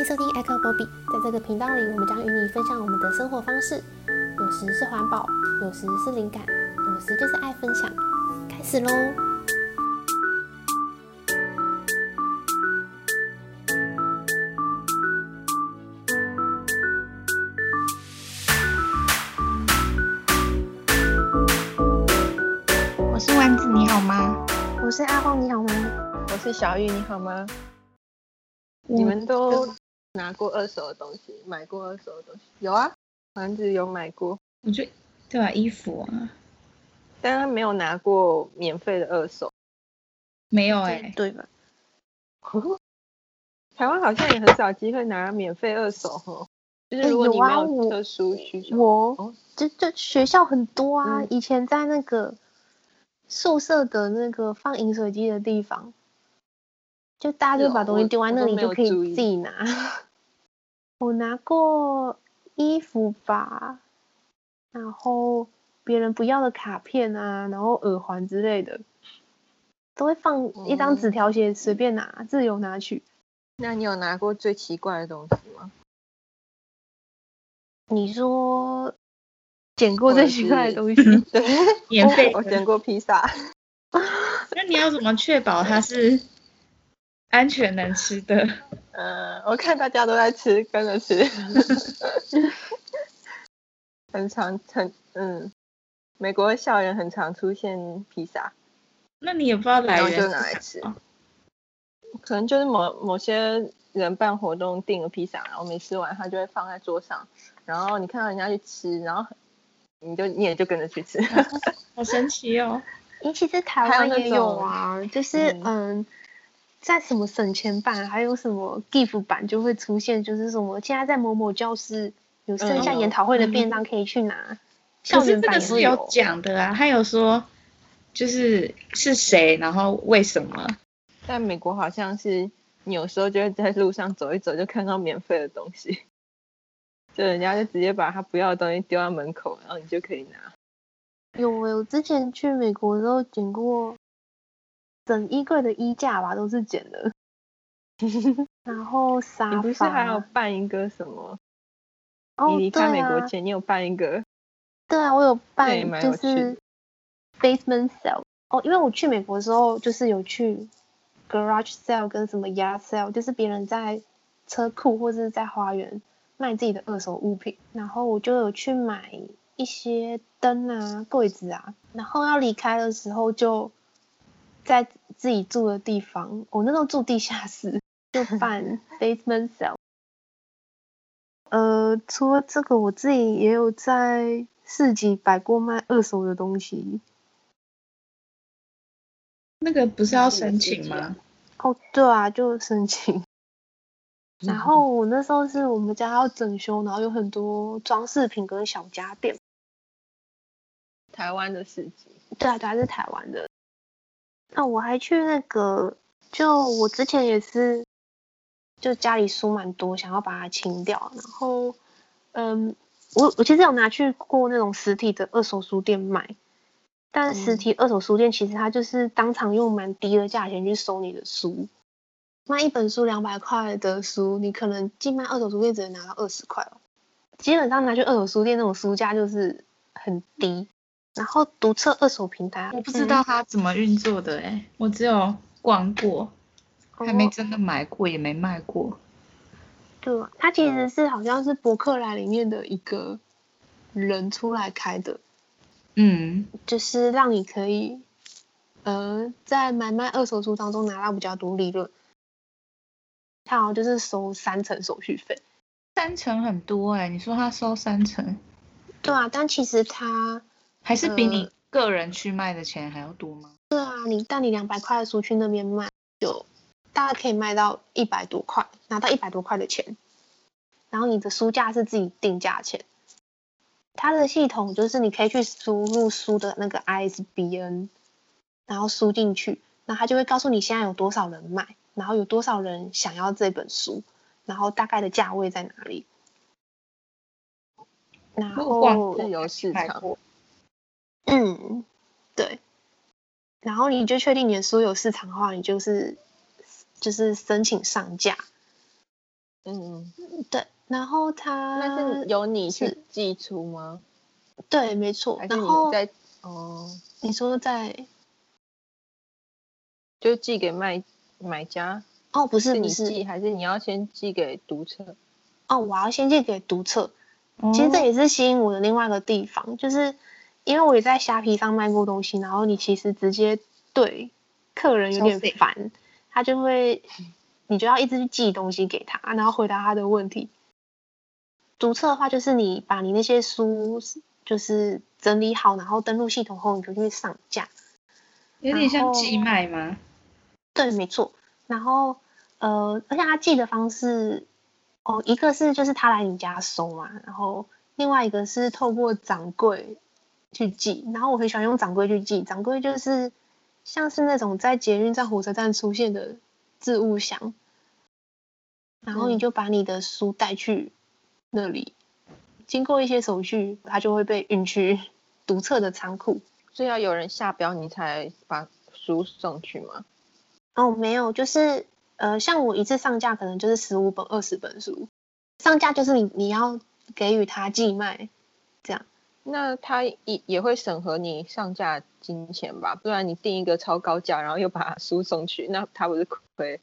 迎收听 Echo Bobby，在这个频道里，我们将与你分享我们的生活方式，有时是环保，有时是灵感，有时就是爱分享。开始喽！我是丸子，你好吗？我是阿荒，你好吗？我是小玉，你好吗？你们都拿过二手的东西，买过二手的东西？有啊，房子有买过。我觉得对啊，衣服啊，但他没有拿过免费的二手。没有哎、欸，对吧？台湾好像也很少机会拿免费二手哦。就是如果你没有特殊需求，欸、我，我就就学校很多啊、嗯，以前在那个宿舍的那个放饮水机的地方。就大家就把东西丢在那里，就可以自己拿。我，我拿过衣服吧，然后别人不要的卡片啊，然后耳环之类的，都会放一张纸条，写随便拿，嗯，自由拿取。那你有拿过最奇怪的东西吗？你说捡过最奇怪的东西？对，免费。我捡过披萨。那你要怎么确保它是？安全能吃的，呃，我看大家都在吃，跟着吃，很常很嗯，美国的校园很常出现披萨，那你也不知道来源，就拿来吃，可能就是某某些人办活动订了披萨，然后没吃完，他就会放在桌上，然后你看到人家去吃，然后你就你也就跟着去吃，好神奇哦，你其实台湾也有啊，就是嗯。嗯在什么省钱版，还有什么 gift 版就会出现，就是什么现在在某某教室有剩下研讨会的便当可以去拿。嗯、可是这个是有讲的啊，他有说就是是谁，然后为什么？在美国好像是你有时候就会在路上走一走，就看到免费的东西，就人家就直接把他不要的东西丢在门口，然后你就可以拿。有诶，我之前去美国的时候捡过。整衣柜的衣架吧，都是捡的。然后沙发，你不是还有办一个什么？哦，你离开美国前，你有办一个？对啊，我有办，就是 basement sale。哦，因为我去美国的时候，就是有去 garage sale 跟什么 yard sale，就是别人在车库或者是在花园卖自己的二手物品，然后我就有去买一些灯啊、柜子啊，然后要离开的时候就。在自己住的地方，我那时候住地下室，就办 basement sale。呃，除了这个，我自己也有在市集摆过卖二手的东西。那个不是要申请吗？哦，对啊，就申请。然后我那时候是我们家要整修，然后有很多装饰品跟小家电。台湾的市集。对啊，对啊，是台湾的。那我还去那个，就我之前也是，就家里书蛮多，想要把它清掉。然后，嗯，我我其实有拿去过那种实体的二手书店买，但实体二手书店其实它就是当场用蛮低的价钱去收你的书，卖一本书两百块的书，你可能进卖二手书店只能拿到二十块哦。基本上拿去二手书店那种书价就是很低。然后独册二手平台，我不知道它怎么运作的哎、欸嗯，我只有逛过，还没真的买过，也没卖过。对，它其实是好像是博客来里面的一个人出来开的，嗯，就是让你可以，呃，在买卖二手书当中拿到比较多利润。它好像就是收三成手续费，三成很多哎、欸，你说他收三成？对啊，但其实他。还是比你个人去卖的钱还要多吗？是、呃、啊，你带你两百块的书去那边卖，就大概可以卖到一百多块，拿到一百多块的钱。然后你的书架是自己定价钱。它的系统就是你可以去输入书的那个 ISBN，然后输进去，那它就会告诉你现在有多少人买，然后有多少人想要这本书，然后大概的价位在哪里。然后自由市场。嗯，对，然后你就确定你的书有市场的话，你就是就是申请上架，嗯，对，然后他那是由你去寄出吗？对，没错。还是你然后在哦，你说在就寄给卖买家？哦，不是，是你不是寄还是你要先寄给读者？哦，我要先寄给读册。哦其实这也是吸引我的另外一个地方，就是因为我也在虾皮上卖过东西，然后你其实直接对客人有点烦，他就会，你就要一直去寄东西给他，然后回答他的问题。读册的话，就是你把你那些书就是整理好，然后登录系统后，你就去上架。有点像寄卖吗？对，没错。然后呃，而且他寄的方式。哦，一个是就是他来你家收嘛，然后另外一个是透过掌柜去寄，然后我很喜欢用掌柜去寄，掌柜就是像是那种在捷运站、火车站出现的置物箱，然后你就把你的书带去那里，嗯、经过一些手续，它就会被运去 读册的仓库。所以要有人下标，你才把书送去吗？哦，没有，就是。呃，像我一次上架可能就是十五本、二十本书，上架就是你你要给予他寄卖。那他也也会审核你上架金钱吧？不然你定一个超高价，然后又把书送去，那他不是亏？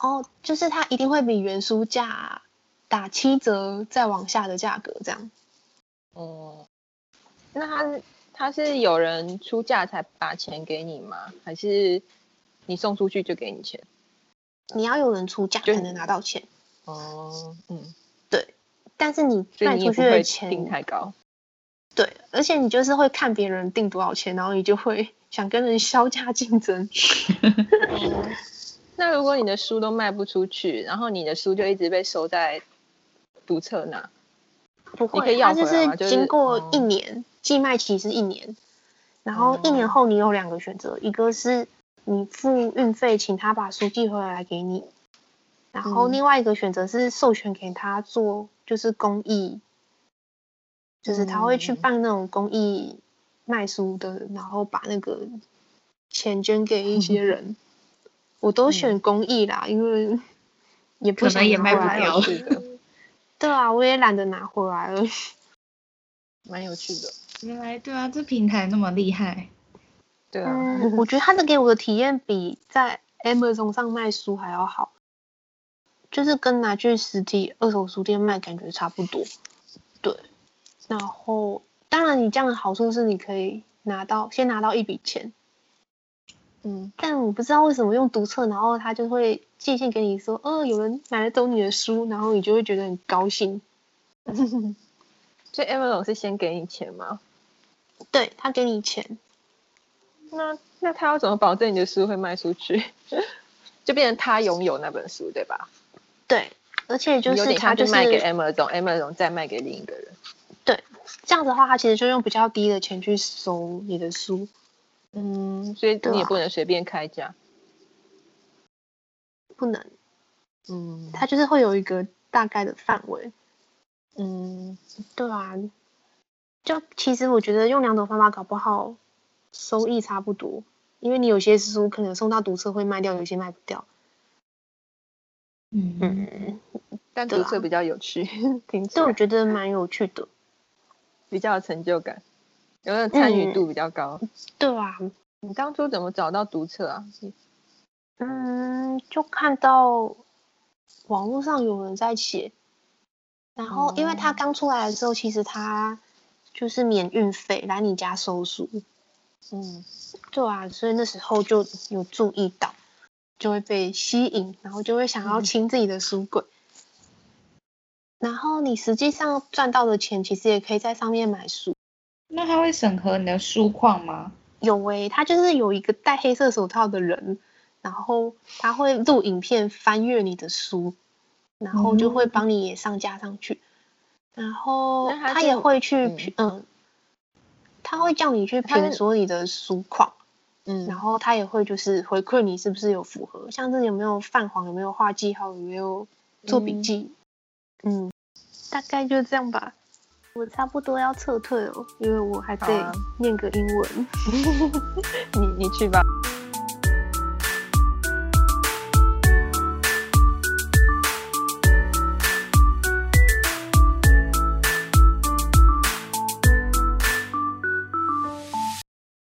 哦，就是他一定会比原书价打七折再往下的价格，这样。哦、嗯，那他他是有人出价才把钱给你吗？还是你送出去就给你钱？你要有人出价才能拿到钱。哦，嗯，对。但是你卖出去的钱定太高。对，而且你就是会看别人定多少钱，然后你就会 想跟人削价竞争。嗯、那如果你的书都卖不出去，然后你的书就一直被收在读册那，不会，你可以要就是经过一年，寄卖期是一年，然后一年后你有两个选择，一个是。你付运费，请他把书寄回来给你。然后另外一个选择是授权给他做，就是公益，就是他会去办那种公益卖书的，然后把那个钱捐给一些 人。我都选公益啦，因为 也不想也卖不掉的。对啊，我也懒得拿回来了。蛮有趣的。原来对啊，这平台那么厉害。对啊，嗯，我觉得他的给我的体验比在 Amazon 上卖书还要好，就是跟拿去实体二手书店卖感觉差不多。对，然后当然你这样的好处是你可以拿到先拿到一笔钱，嗯，但我不知道为什么用读册，然后他就会寄信给你说，哦，有人买了走你的书，然后你就会觉得很高兴。所以 Amazon 是先给你钱吗？对，他给你钱。那那他要怎么保证你的书会卖出去？就变成他拥有那本书，对吧？对，而且就是他就卖给 Amazon，Amazon 再卖给另一个人。对，这样子的话，他其实就用比较低的钱去收你的书。嗯，所以你也不能随便开价。不能。嗯，他就是会有一个大概的范围。嗯，对啊。就其实我觉得用两种方法搞不好。收益差不多，因为你有些书可能送到读册会卖掉，有些卖不掉。嗯嗯，但读册比较有趣，听起来。对，我觉得蛮有趣的，比较有成就感，有点参与度比较高。嗯、对啊，你当初怎么找到读册啊？嗯，就看到网络上有人在写，然后因为他刚出来的时候，其实他就是免运费来你家收书。嗯，对啊，所以那时候就有注意到，就会被吸引，然后就会想要清自己的书柜。嗯、然后你实际上赚到的钱，其实也可以在上面买书。那他会审核你的书况吗？有诶、欸，他就是有一个戴黑色手套的人，然后他会录影片翻阅你的书，然后就会帮你也上架上去。嗯、然后他也会去嗯。嗯他会叫你去评说你的书况，嗯，然后他也会就是回馈你是不是有符合，像是有没有泛黄，有没有画记号，有没有做笔记，嗯，嗯，大概就这样吧。我差不多要撤退了，因为我还得念个英文。啊、你你去吧。